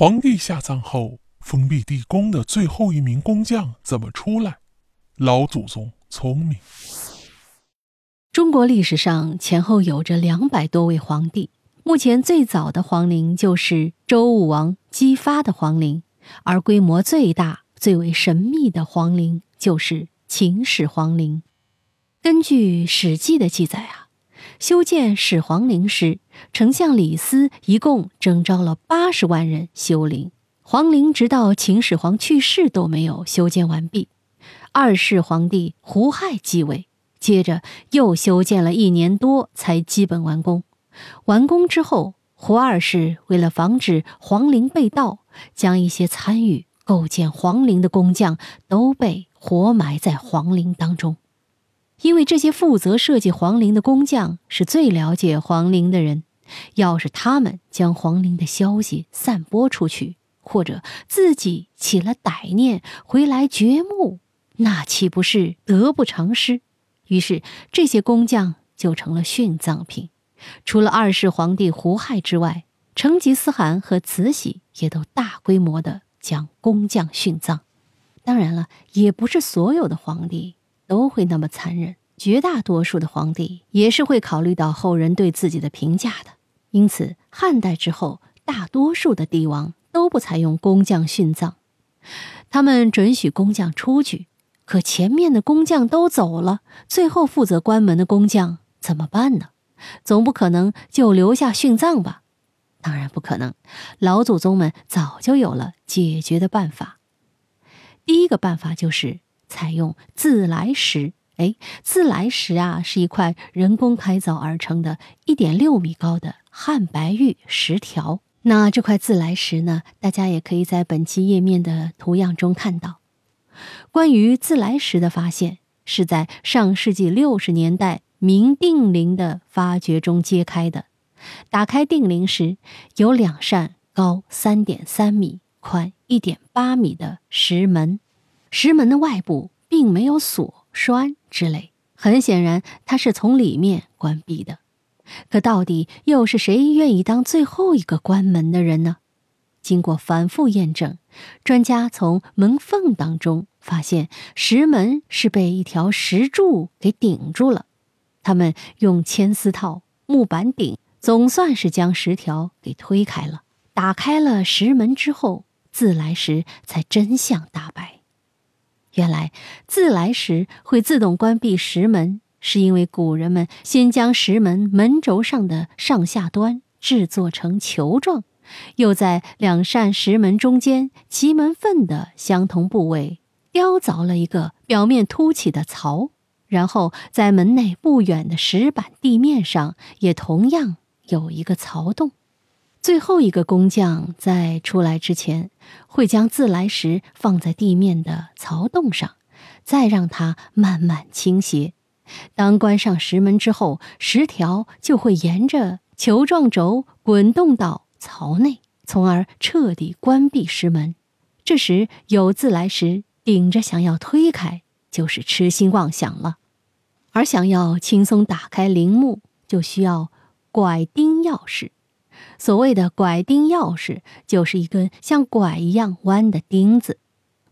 皇帝下葬后，封闭地宫的最后一名工匠怎么出来？老祖宗聪明。中国历史上前后有着两百多位皇帝，目前最早的皇陵就是周武王姬发的皇陵，而规模最大、最为神秘的皇陵就是秦始皇陵。根据《史记》的记载啊，修建始皇陵时，丞相李斯一共征召了八十万人修陵，皇陵直到秦始皇去世都没有修建完毕。二世皇帝胡亥继位。接着又修建了一年多，才基本完工。完工之后，胡二世为了防止皇陵被盗，将一些参与构建皇陵的工匠都被活埋在皇陵当中。因为这些负责设计皇陵的工匠是最了解皇陵的人，要是他们将皇陵的消息散播出去，或者自己起了歹念回来掘墓，那岂不是得不偿失？于是，这些工匠就成了殉葬品。除了二世皇帝胡亥之外，成吉思汗和慈禧也都大规模的将工匠殉葬。当然了，也不是所有的皇帝都会那么残忍，绝大多数的皇帝也是会考虑到后人对自己的评价的。因此，汉代之后，大多数的帝王都不采用工匠殉葬，他们准许工匠出去。可前面的工匠都走了，最后负责关门的工匠怎么办呢？总不可能就留下殉葬吧？当然不可能。老祖宗们早就有了解决的办法。第一个办法就是采用自来石。哎，自来石啊，是一块人工开凿而成的1.6米高的汉白玉石条。那这块自来石呢，大家也可以在本期页面的图样中看到。关于自来石的发现，是在上世纪六十年代明定陵的发掘中揭开的。打开定陵时，有两扇高三点三米、宽一点八米的石门，石门的外部并没有锁栓之类，很显然它是从里面关闭的。可到底又是谁愿意当最后一个关门的人呢？经过反复验证，专家从门缝当中发现石门是被一条石柱给顶住了。他们用铅丝套、木板顶，总算是将石条给推开了。打开了石门之后，自来石才真相大白。原来自来石会自动关闭石门，是因为古人们先将石门门轴上的上下端制作成球状。又在两扇石门中间奇门缝的相同部位雕凿了一个表面凸起的槽，然后在门内不远的石板地面上也同样有一个槽洞。最后一个工匠在出来之前，会将自来石放在地面的槽洞上，再让它慢慢倾斜。当关上石门之后，石条就会沿着球状轴滚动到。槽内，从而彻底关闭石门。这时有自来石顶着，想要推开就是痴心妄想了。而想要轻松打开陵墓，就需要拐钉钥匙。所谓的拐钉钥匙，就是一根像拐一样弯的钉子。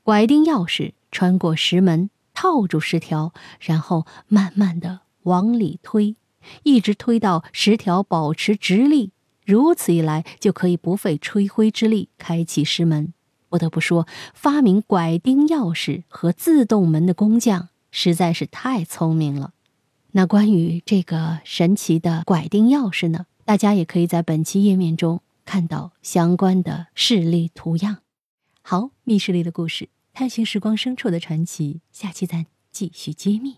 拐钉钥匙穿过石门，套住石条，然后慢慢的往里推，一直推到石条保持直立。如此一来，就可以不费吹灰之力开启石门。不得不说，发明拐钉钥匙和自动门的工匠实在是太聪明了。那关于这个神奇的拐钉钥匙呢？大家也可以在本期页面中看到相关的示例图样。好，密室里的故事，探寻时光深处的传奇，下期咱继续揭秘。